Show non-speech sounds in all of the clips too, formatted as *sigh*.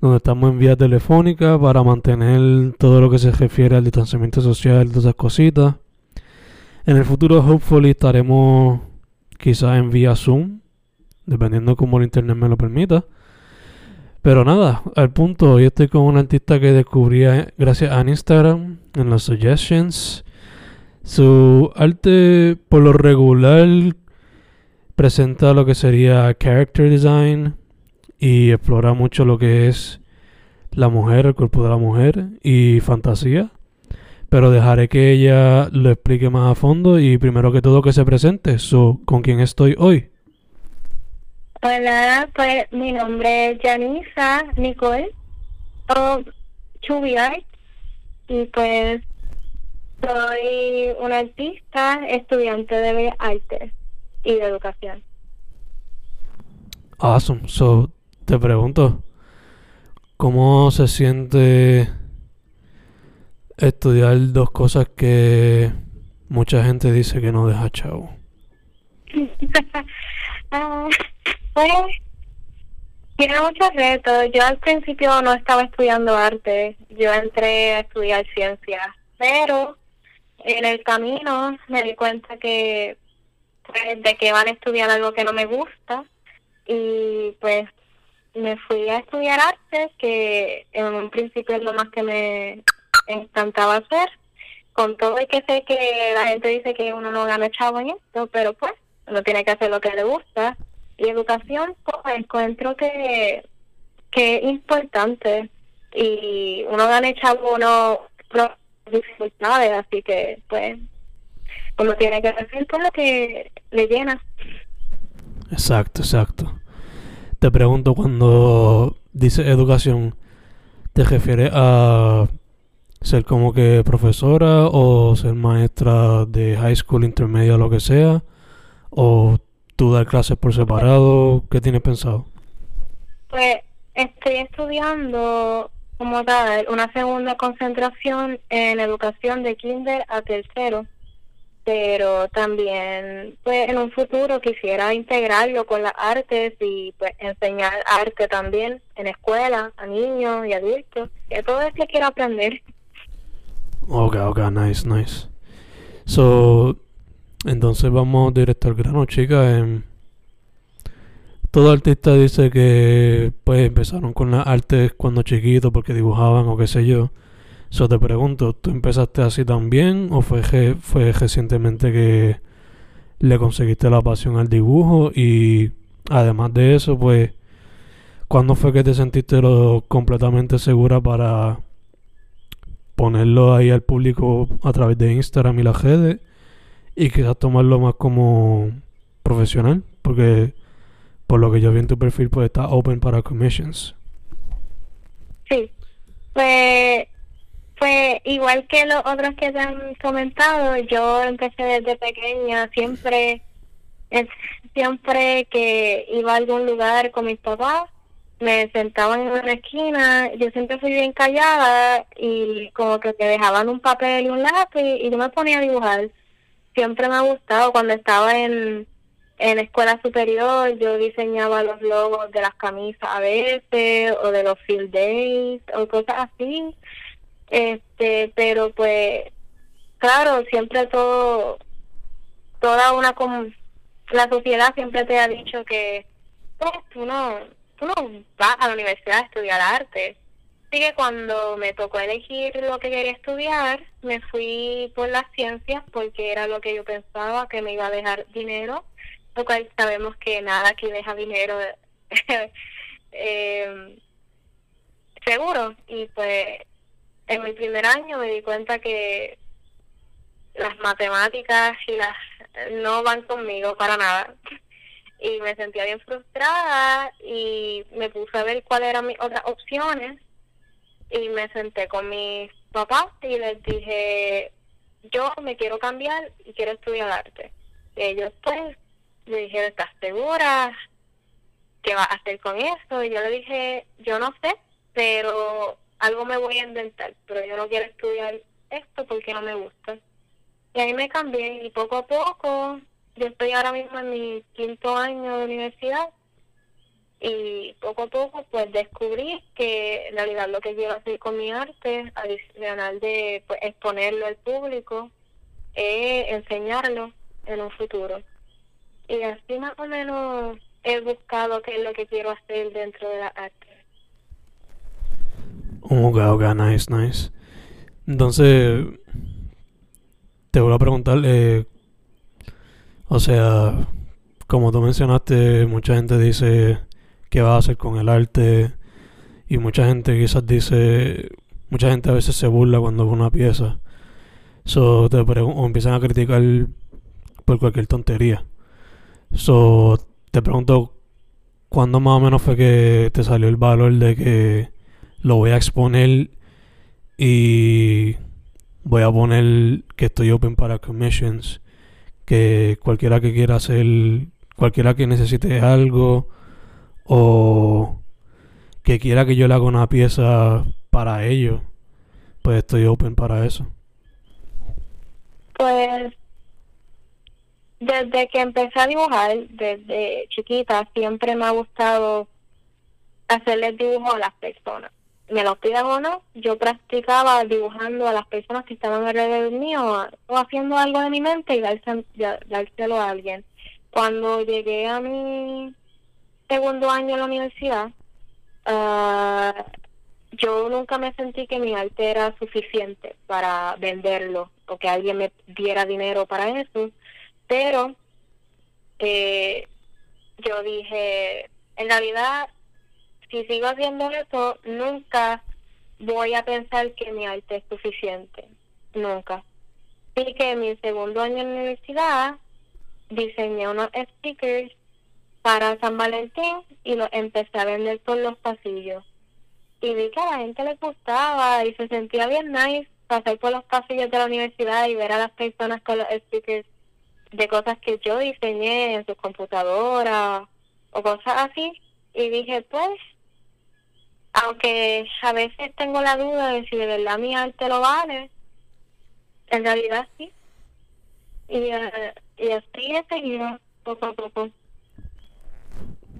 donde estamos en vía telefónica para mantener todo lo que se refiere al distanciamiento social, todas esas cositas. En el futuro, hopefully, estaremos quizás en vía Zoom, dependiendo cómo el internet me lo permita. Pero nada, al punto, hoy estoy con un artista que descubrí gracias a Instagram, en las suggestions. Su arte, por lo regular, presenta lo que sería character design y explora mucho lo que es la mujer, el cuerpo de la mujer y fantasía. Pero dejaré que ella lo explique más a fondo y primero que todo que se presente. So, ¿Con quién estoy hoy? Hola, pues mi nombre es Janisa Nicole o Chubiart y pues soy una artista, estudiante de Bellas Artes y de Educación. Awesome. So, te pregunto, ¿cómo se siente estudiar dos cosas que mucha gente dice que no deja chavo? *laughs* Ah, pues tiene muchos retos. Yo al principio no estaba estudiando arte, yo entré a estudiar ciencias, pero en el camino me di cuenta que pues, de que van a estudiar algo que no me gusta y pues me fui a estudiar arte que en un principio es lo más que me encantaba hacer con todo y que sé que la gente dice que uno no gana chavo en esto pero pues uno tiene que hacer lo que le gusta y educación pues encuentro que que es importante y uno gana chavo no, no dificultades, así que pues uno tiene que decir por lo que le llena. Exacto, exacto. Te pregunto, cuando dice educación, ¿te refieres a ser como que profesora o ser maestra de high school, intermedia, lo que sea? ¿O tú dar clases por separado? ¿Qué tienes pensado? Pues estoy estudiando como tal una segunda concentración en educación de kinder a tercero pero también pues en un futuro quisiera integrarlo con las artes y pues enseñar arte también en escuela a niños y adultos que todo es que quiero aprender ok ok nice nice so entonces vamos directo al grano chica eh, todo artista dice que pues empezaron con las artes cuando chiquitos porque dibujaban o qué sé yo. Eso te pregunto, ¿tú empezaste así también o fue, fue recientemente que le conseguiste la pasión al dibujo? Y además de eso, pues, ¿cuándo fue que te sentiste lo completamente segura para ponerlo ahí al público a través de Instagram y las redes y quizás tomarlo más como profesional? Porque por lo que yo vi en tu perfil, pues está open para commissions. Sí, pues, pues igual que los otros que te han comentado, yo empecé desde pequeña, siempre, siempre que iba a algún lugar con mis papás, me sentaban en una esquina, yo siempre fui bien callada y como que te dejaban un papel y un lápiz y yo me ponía a dibujar. Siempre me ha gustado. Cuando estaba en, en escuela superior yo diseñaba los logos de las camisas a veces o de los field days o cosas así. Este, pero pues claro, siempre todo toda una la sociedad siempre te ha dicho que pues tú no tú no vas a la universidad a estudiar arte. Así que cuando me tocó elegir lo que quería estudiar, me fui por las ciencias porque era lo que yo pensaba que me iba a dejar dinero, lo cual sabemos que nada que deja dinero *laughs* eh, seguro. Y pues en mi primer año me di cuenta que las matemáticas y las no van conmigo para nada *laughs* y me sentía bien frustrada y me puse a ver cuáles eran mis otras opciones y me senté con mis papás y les dije, yo me quiero cambiar y quiero estudiar arte. Y ellos pues me dijeron, ¿estás segura? ¿Qué vas a hacer con eso? Y yo le dije, yo no sé, pero algo me voy a inventar, pero yo no quiero estudiar esto porque no me gusta. Y ahí me cambié y poco a poco yo estoy ahora mismo en mi quinto año de universidad y poco a poco pues descubrí que en realidad lo que quiero hacer con mi arte, adicional de pues, exponerlo al público, es enseñarlo en un futuro. Y así más o menos he buscado qué es lo que quiero hacer dentro de la arte. Oh, ok, nice, nice. Entonces, te voy a preguntar, eh, o sea, como tú mencionaste, mucha gente dice qué va a hacer con el arte y mucha gente quizás dice, mucha gente a veces se burla cuando ve una pieza. So, te o empiezan a criticar por cualquier tontería. So, te pregunto, ¿cuándo más o menos fue que te salió el valor de que lo voy a exponer y voy a poner que estoy open para commissions? que cualquiera que quiera hacer, cualquiera que necesite algo o que quiera que yo le haga una pieza para ellos, pues estoy open para eso. Pues desde que empecé a dibujar, desde chiquita, siempre me ha gustado hacerle dibujo a las personas me lo pidan o no, yo practicaba dibujando a las personas que estaban alrededor mío o haciendo algo de mi mente y dárselo a alguien. Cuando llegué a mi segundo año en la universidad, uh, yo nunca me sentí que mi arte era suficiente para venderlo o que alguien me diera dinero para eso, pero eh, yo dije, en realidad si sigo haciendo eso, nunca voy a pensar que mi arte es suficiente. Nunca. Así que en mi segundo año en la universidad diseñé unos stickers para San Valentín y los empecé a vender por los pasillos. Y vi que a la gente le gustaba y se sentía bien nice pasar por los pasillos de la universidad y ver a las personas con los stickers de cosas que yo diseñé en sus computadoras o cosas así. Y dije, pues, aunque a veces tengo la duda de si de verdad mi arte lo vale, en realidad sí. Y, uh, y así he seguido poco a poco.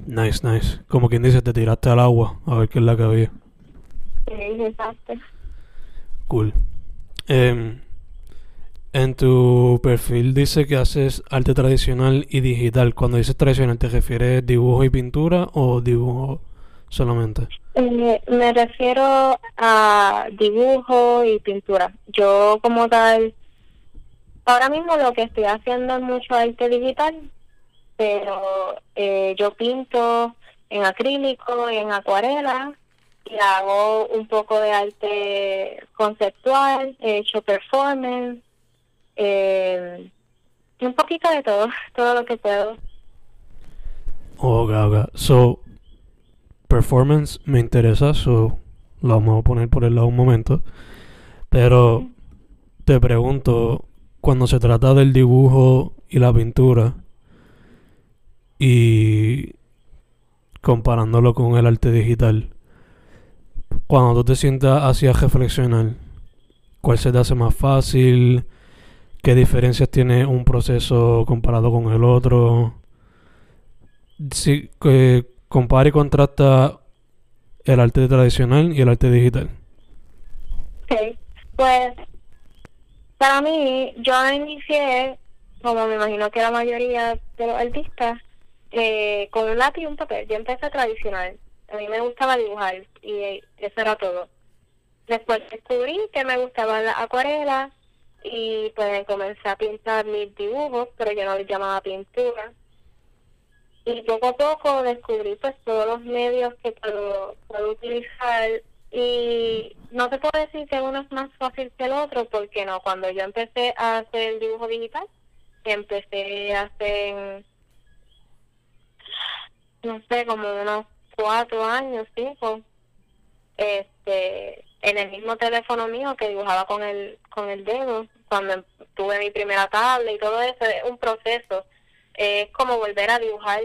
Nice, nice. Como quien dice, te tiraste al agua a ver qué es la que había. Sí, exacto. Cool. Eh, en tu perfil dice que haces arte tradicional y digital. Cuando dices tradicional, ¿te refieres dibujo y pintura o dibujo solamente? Eh, me refiero a dibujo y pintura. Yo como tal, ahora mismo lo que estoy haciendo es mucho arte digital, pero eh, yo pinto en acrílico y en acuarela y hago un poco de arte conceptual, he hecho performance, eh, un poquito de todo, *laughs* todo lo que puedo. Ok, ok. So, performance me interesa, so lo vamos a poner por el lado un momento. Pero te pregunto, cuando se trata del dibujo y la pintura, y comparándolo con el arte digital, cuando tú te sientas hacia reflexionar, ¿cuál se te hace más fácil? ¿Qué diferencias tiene un proceso comparado con el otro? Si que compara y contrasta el arte tradicional y el arte digital. Ok, pues para mí, yo inicié, como me imagino que la mayoría de los artistas, eh, con un lápiz y un papel. Yo empecé tradicional. A mí me gustaba dibujar y eso era todo. Después descubrí que me gustaba la acuarela y pues comencé a pintar mis dibujos, pero yo no les llamaba pintura. Y poco a poco descubrí pues todos los medios que puedo, puedo utilizar y no te puedo decir que uno es más fácil que el otro, porque no, cuando yo empecé a hacer el dibujo digital, empecé hace, no sé, como unos cuatro años, cinco, este, en el mismo teléfono mío que dibujaba con el, con el dedo, cuando tuve mi primera tabla y todo eso, es un proceso, es como volver a dibujar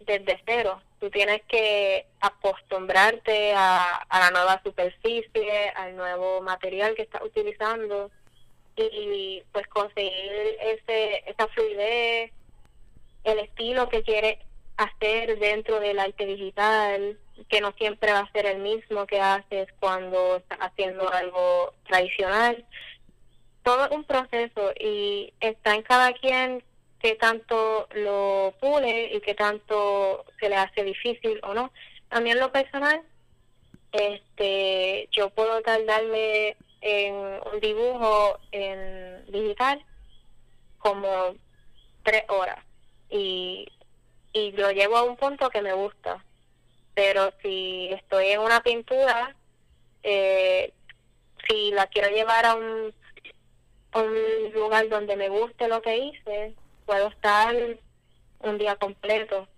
desde cero. Tú tienes que acostumbrarte a, a la nueva superficie, al nuevo material que estás utilizando y pues conseguir ese esa fluidez, el estilo que quieres hacer dentro del arte digital, que no siempre va a ser el mismo que haces cuando estás haciendo algo tradicional. Todo es un proceso y está en cada quien que tanto lo pule y que tanto se le hace difícil o no. También lo personal, este, yo puedo tardarme en un dibujo en digital como tres horas y y lo llevo a un punto que me gusta. Pero si estoy en una pintura, eh, si la quiero llevar a un, un lugar donde me guste lo que hice, puedo estar un día completo.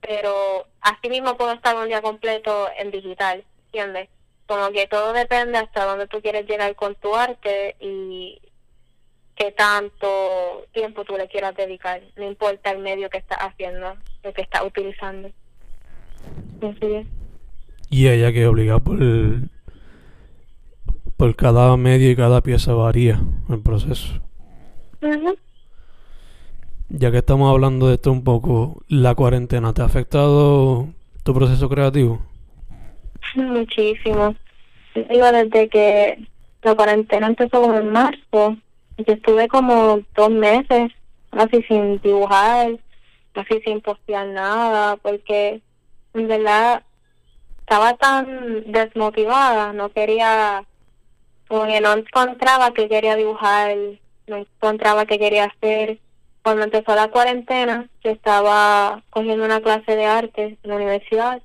Pero así mismo puedo estar un día completo en digital, ¿entiendes? Como que todo depende hasta dónde tú quieres llegar con tu arte y, qué tanto tiempo tú le quieras dedicar, no importa el medio que estás haciendo, lo que estás utilizando. Y ella que obliga por, por cada medio y cada pieza varía el proceso. Ya que estamos hablando de esto un poco, ¿la cuarentena te ha afectado tu proceso creativo? Muchísimo. Digo, desde que la cuarentena empezó en marzo, yo estuve como dos meses casi sin dibujar, casi sin postear nada, porque en verdad estaba tan desmotivada, no quería, porque no encontraba que quería dibujar, no encontraba qué quería hacer. Cuando empezó la cuarentena, yo estaba cogiendo una clase de arte en la universidad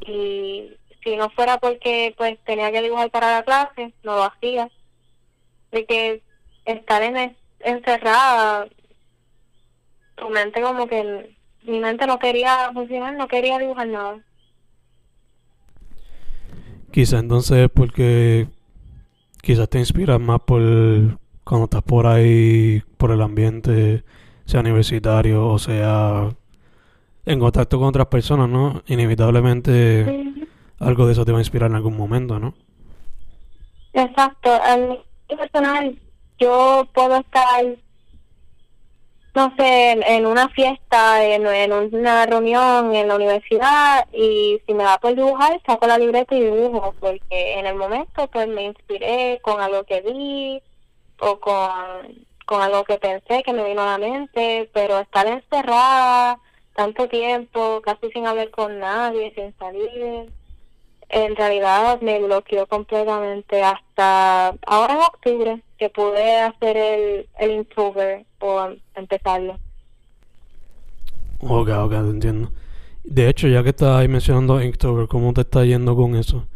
y si no fuera porque pues tenía que dibujar para la clase, no lo hacía. De que estar en encerrada, tu mente como que mi mente no quería funcionar, no quería dibujar nada. Quizá entonces porque quizás te inspiras más por cuando estás por ahí, por el ambiente, sea universitario o sea en contacto con otras personas, ¿no? Inevitablemente algo de eso te va a inspirar en algún momento, ¿no? Exacto. En personal, yo puedo estar, no sé, en, una fiesta, en, en, una reunión en la universidad y si me da por dibujar, saco la libreta y dibujo, porque en el momento pues me inspiré con algo que vi o con, con algo que pensé que me vino a la mente, pero estar encerrada tanto tiempo, casi sin hablar con nadie, sin salir, en realidad me bloqueó completamente hasta ahora en octubre que pude hacer el, el improver o empezarlo. Ok, ok, te entiendo. De hecho, ya que estás ahí mencionando Inktober, ¿cómo te está yendo con eso?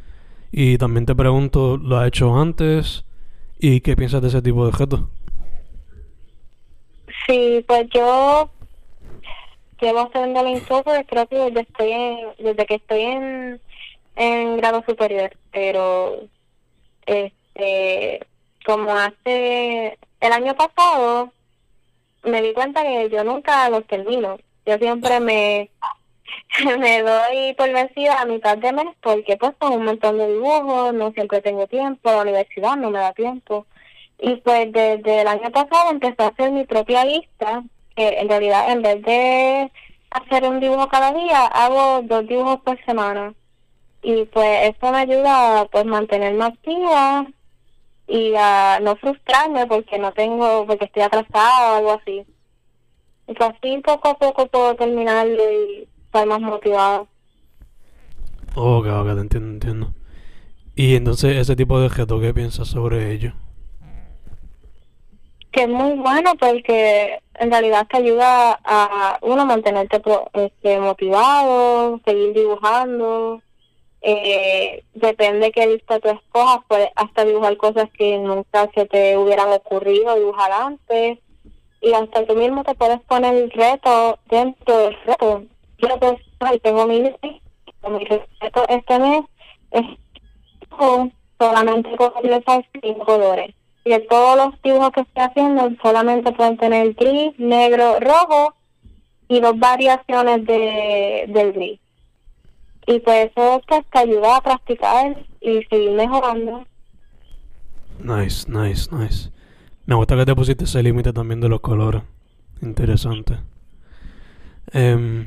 Y también te pregunto, ¿lo has hecho antes? ¿Y qué piensas de ese tipo de objetos? Sí, pues yo llevo haciendo el Inktober creo que desde, estoy desde que estoy en en grado superior, pero este como hace el año pasado me di cuenta que yo nunca los termino. Yo siempre me *laughs* me doy por vencida a mitad de mes porque pues con un montón de dibujos, no siempre tengo tiempo, la universidad no me da tiempo. Y pues desde el año pasado empecé a hacer mi propia lista, que en realidad en vez de hacer un dibujo cada día, hago dos dibujos por semana. Y pues eso me ayuda a pues mantenerme activa y a no frustrarme porque no tengo, porque estoy atrasada o algo así. Y pues así poco a poco puedo terminarlo y estar más motivada. Ok, ok, te entiendo, entiendo. Y entonces ese tipo de objeto, ¿qué piensas sobre ello? Que es muy bueno porque en realidad te ayuda a uno mantenerte este, motivado, seguir dibujando. Eh, depende qué lista tú escojas, puedes hasta dibujar cosas que nunca se te hubieran ocurrido dibujar antes. Y hasta tú mismo te puedes poner el reto dentro del reto. Yo pues, tengo mi, mi reto este mes es solamente puedo utilizar cinco colores. Y de todos los dibujos que estoy haciendo solamente pueden tener gris, negro, rojo y dos variaciones de, del gris. Y pues eso te ayuda a practicar y seguir mejorando. Nice, nice, nice. Me gusta que te pusiste ese límite también de los colores. Interesante. Eh,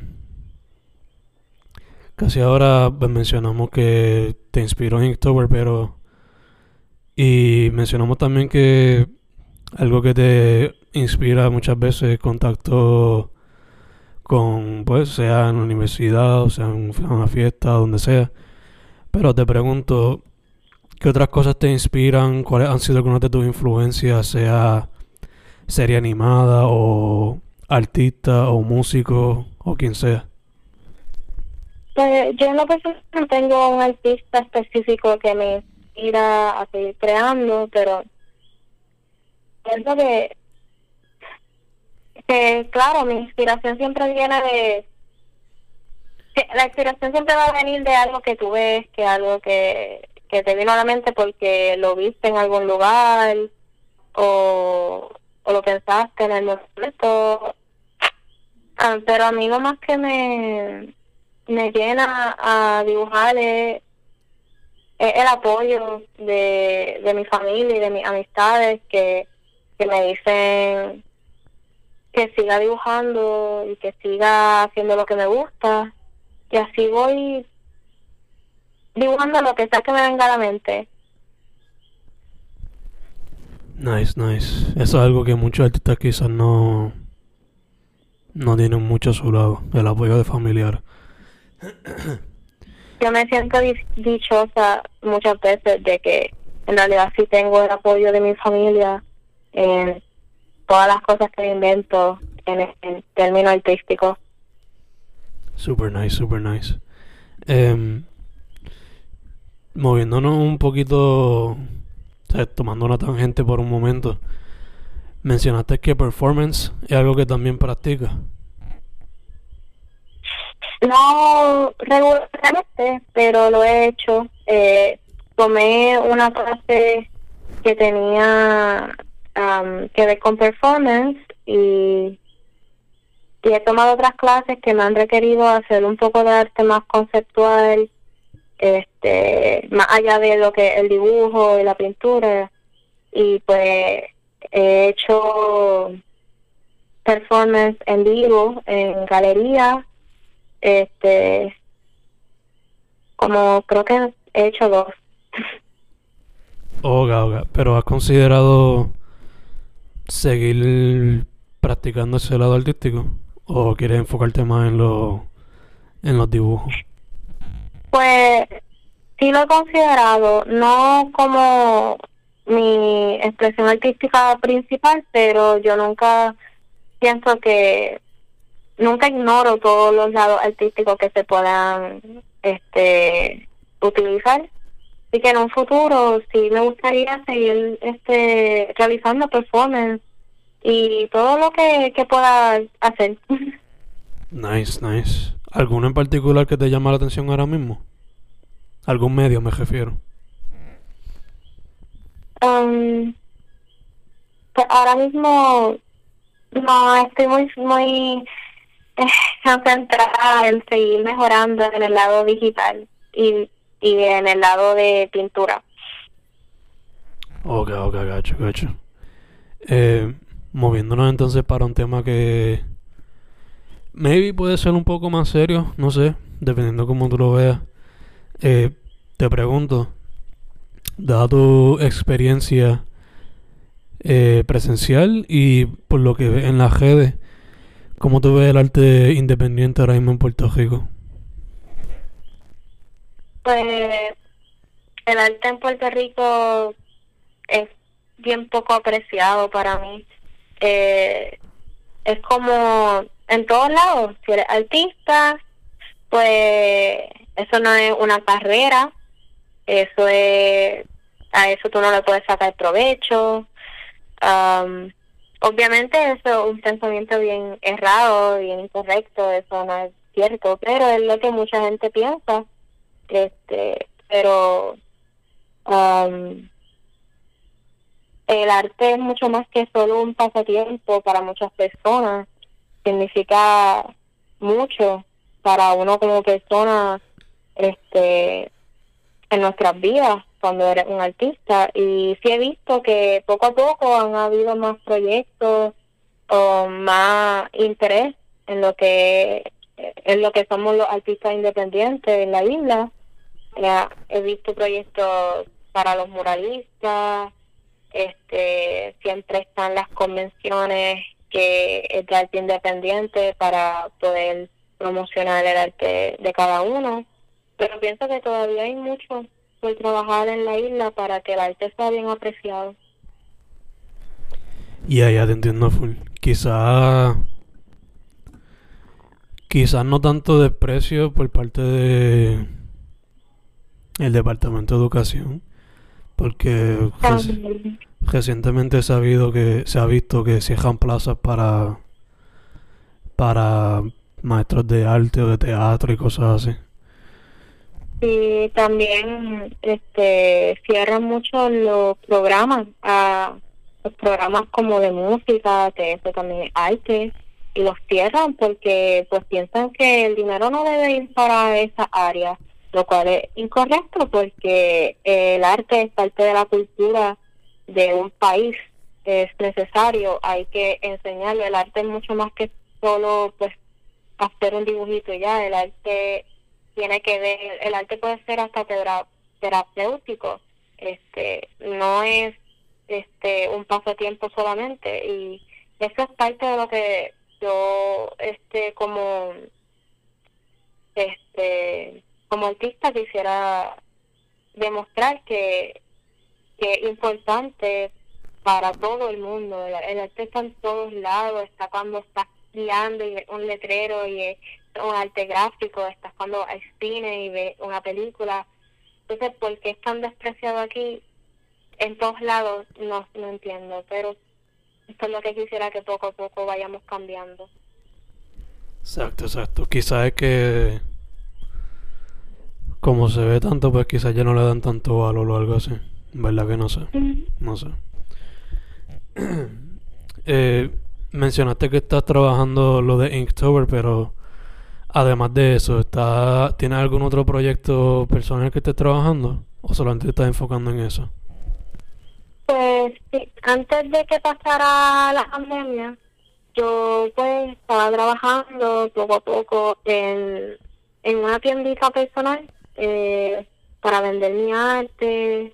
casi ahora pues, mencionamos que te inspiró en Inktober, pero... Y mencionamos también que algo que te inspira muchas veces contacto con, pues, sea en la universidad, o sea en una fiesta, donde sea. Pero te pregunto, ¿qué otras cosas te inspiran? ¿Cuáles han sido algunas de tus influencias, sea serie animada o artista o músico o quien sea? Pues yo en lo personal no tengo un artista específico que me inspira a seguir creando, pero pienso que que claro, mi inspiración siempre viene de... La inspiración siempre va a venir de algo que tú ves, que algo que, que te vino a la mente porque lo viste en algún lugar o, o lo pensaste en el momento. Ah, pero a mí lo más que me, me llena a dibujar es, el apoyo de, de mi familia y de mis amistades que, que me dicen que siga dibujando y que siga haciendo lo que me gusta. Y así voy dibujando lo que sea que me venga a la mente. Nice, nice. Eso es algo que muchos artistas quizás no, no tienen mucho a su lado, el apoyo de familiar. Yo me siento dichosa muchas veces de que en realidad sí tengo el apoyo de mi familia en todas las cosas que invento en, el término artístico. Super nice, super nice. Eh, moviéndonos un poquito, tomando una tangente por un momento, mencionaste que performance es algo que también practicas. No regularmente, pero lo he hecho. Eh, tomé una clase que tenía que ver con performance y, y he tomado otras clases que me han requerido hacer un poco de arte más conceptual, este, más allá de lo que el dibujo y la pintura y pues he hecho performance en vivo en galería este como creo que he hecho dos Oga, oga, pero has considerado seguir practicando ese lado artístico? ¿O quieres enfocarte más en, lo, en los dibujos? Pues sí lo he considerado, no como mi expresión artística principal, pero yo nunca pienso que nunca ignoro todos los lados artísticos que se puedan este utilizar Así que en un futuro sí me gustaría seguir este realizando performance y todo lo que, que pueda hacer. *laughs* Nice, nice. ¿Alguno en particular que te llama la atención ahora mismo? ¿Algún medio me refiero? Um, pues ahora mismo no estoy muy muy *laughs* concentrada en seguir mejorando en el lado digital y, y en el lado de pintura. Ok, ok, gacho, gacho. Eh, moviéndonos entonces para un tema que maybe puede ser un poco más serio, no sé, dependiendo cómo tú lo veas. Eh, te pregunto, dada tu experiencia eh, presencial y por lo que ves en las redes, ¿cómo tú ves el arte independiente ahora mismo en Puerto Rico? Pues el arte en Puerto Rico es bien poco apreciado para mí. Eh, es como en todos lados, si eres artista, pues eso no es una carrera, eso es, a eso tú no le puedes sacar provecho. Obviamente eso es un pensamiento bien errado, bien incorrecto, eso no es cierto, pero es lo que mucha gente piensa. Este, pero el arte es mucho más que solo un pasatiempo para muchas personas, significa mucho para uno como persona este en nuestras vidas cuando eres un artista. Y sí he visto que poco a poco han habido más proyectos o más interés en lo que en lo que somos los artistas independientes en la isla. He visto proyectos para los muralistas este siempre están las convenciones que es de arte independiente para poder promocionar el arte de cada uno. Pero pienso que todavía hay mucho por trabajar en la isla para que el arte sea bien apreciado. Ya ya te entiendo full. Quizá quizás no tanto desprecio por parte de el departamento de educación porque recientemente he sabido que se ha visto que cierran plazas para para maestros de arte o de teatro y cosas así. Y también este cierran mucho los programas, a los programas como de música, que eso también arte, y los cierran porque pues piensan que el dinero no debe ir para esa área lo cual es incorrecto porque el arte es parte de la cultura de un país, es necesario, hay que enseñarlo, el arte es mucho más que solo pues hacer un dibujito ya, el arte tiene que ver, el arte puede ser hasta terapéutico, este, no es este un pasatiempo solamente y eso es parte de lo que yo este como este como artista quisiera demostrar que, que es importante para todo el mundo. El, arte está en todos lados, está cuando estás guiando y ves un letrero y un arte gráfico, estás cuando hay cine y ves una película. Entonces, ¿por qué es tan despreciado aquí? En todos lados no, no entiendo, pero esto es lo que quisiera que poco a poco vayamos cambiando. Exacto, exacto. Quizás es que como se ve tanto, pues quizás ya no le dan tanto valor o algo así. ¿Verdad que no sé? No sé. *clears throat* eh, mencionaste que estás trabajando lo de Inktober, pero además de eso, ¿está, ¿tienes algún otro proyecto personal que estés trabajando? ¿O solamente te estás enfocando en eso? Pues sí, antes de que pasara la pandemia, yo pues estaba trabajando poco a poco en, en una tiendita personal eh, para vender mi arte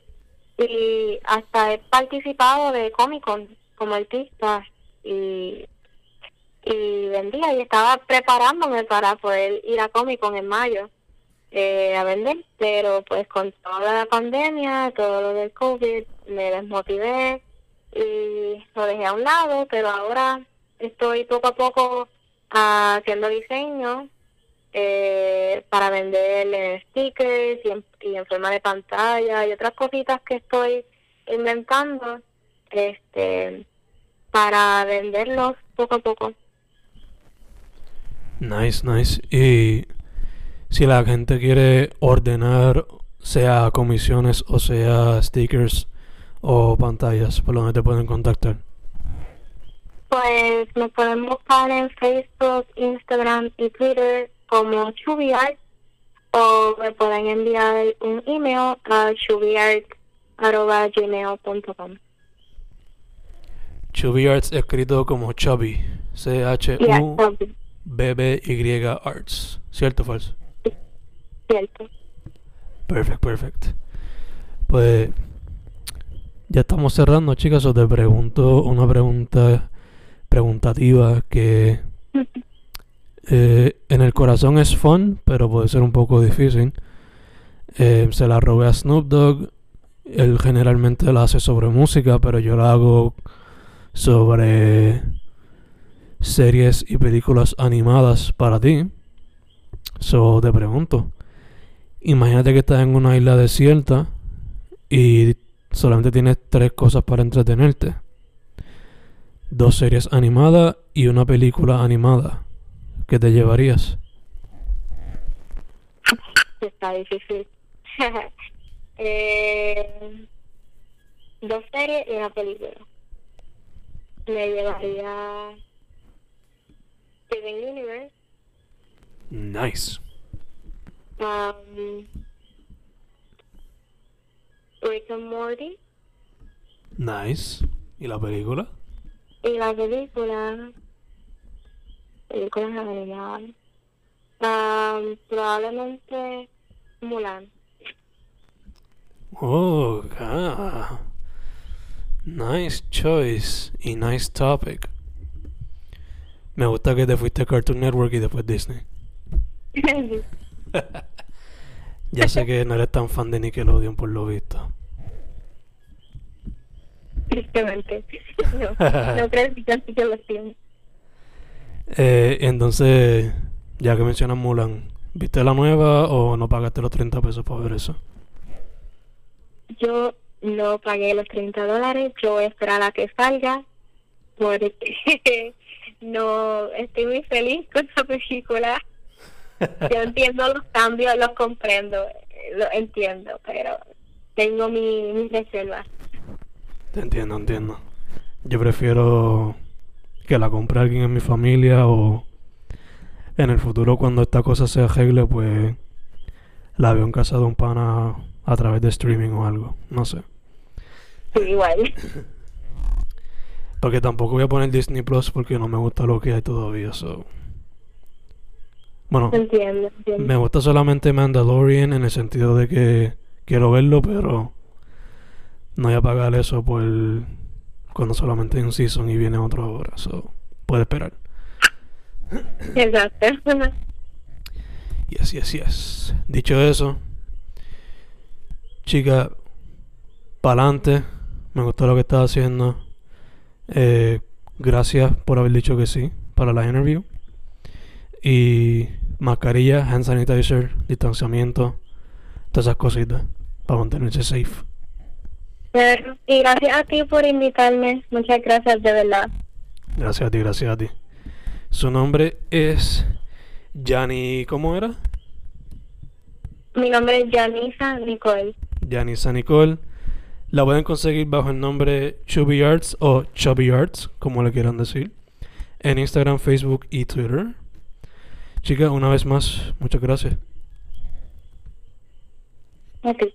y hasta he participado de Comic Con como artista y, y vendía y estaba preparándome para poder ir a Comic Con en mayo eh, a vender, pero pues con toda la pandemia, todo lo del COVID, me desmotivé y lo dejé a un lado, pero ahora estoy poco a poco haciendo diseño eh, para vender en stickers y en, forma de pantalla y otras cositas que estoy inventando este para venderlos poco a poco. Nice, nice. Y si la gente quiere ordenar, sea comisiones o sea stickers o pantallas, por donde te pueden contactar. Pues me pueden buscar en Facebook, Instagram y Twitter como Chubiart o me pueden enviar un email a chubiart.gmail.com. Chubby Arts escrito como Chubby. C-H-U-B-B-Y Arts. ¿Cierto o falso? Cierto. Perfect, perfect. Pues ya estamos cerrando, chicas. Os te pregunto una pregunta preguntativa que eh, en el corazón es fun, pero puede ser un poco difícil. Eh, se la robé a Snoop Dogg. Él generalmente la hace sobre música, pero yo la hago sobre series y películas animadas para ti. So te pregunto, imagínate que estás en una isla desierta y solamente tienes tres cosas para entretenerte. Dos series animadas y una película animada. ¿Qué te llevarías? Está difícil. *laughs* eh, dos series y una película me llevaría Steven Universe. Nice. Um, Rick and Morty. Nice. ¿Y la película? Y la película. Películas animadas. Um, probablemente Mulan. Oh, God. Nice choice y nice topic. Me gusta que te fuiste a Cartoon Network y después Disney. *laughs* *laughs* ya sé que no eres tan fan de Nickelodeon por lo visto. Tristemente. *laughs* No, no creo que lo tiene. Eh, entonces, ya que mencionas Mulan, ¿viste la nueva o no pagaste los 30 pesos para ver eso? Yo no pagué los 30 dólares, yo voy a esperar a que salga porque *laughs* no estoy muy feliz *laughs* con esa película. *laughs* Yo entiendo los cambios, los comprendo, lo entiendo, pero tengo mi, mis reservas. Te entiendo, entiendo. Yo prefiero que la compre alguien en mi familia o en el futuro cuando esta cosa se arregle, pues la veo en casa de un pana a través de streaming o algo, no sé. igual. Porque tampoco voy a poner Disney Plus porque no me gusta lo que hay todavía, so. Bueno, entiendo, me gusta solamente Mandalorian en el sentido de que quiero verlo, pero no voy a pagar eso por cuando solamente hay un season y viene otra hora, so puede esperar. Exacto. Y así, así es. Dicho eso, chica, pa'lante. Me gustó lo que estás haciendo. Eh, gracias por haber dicho que sí para la interview. Y mascarilla, hand sanitizer, distanciamiento, todas esas cositas para mantenerse safe. Y gracias a ti por invitarme. Muchas gracias, de verdad. Gracias a ti, gracias a ti. Su nombre es Yanni, ¿cómo era? Mi nombre es Yanisa Nicole. Yanisa Nicole. La pueden conseguir bajo el nombre Chubby Arts o Chubby Arts, como le quieran decir, en Instagram, Facebook y Twitter. Chica, una vez más, muchas gracias. Okay.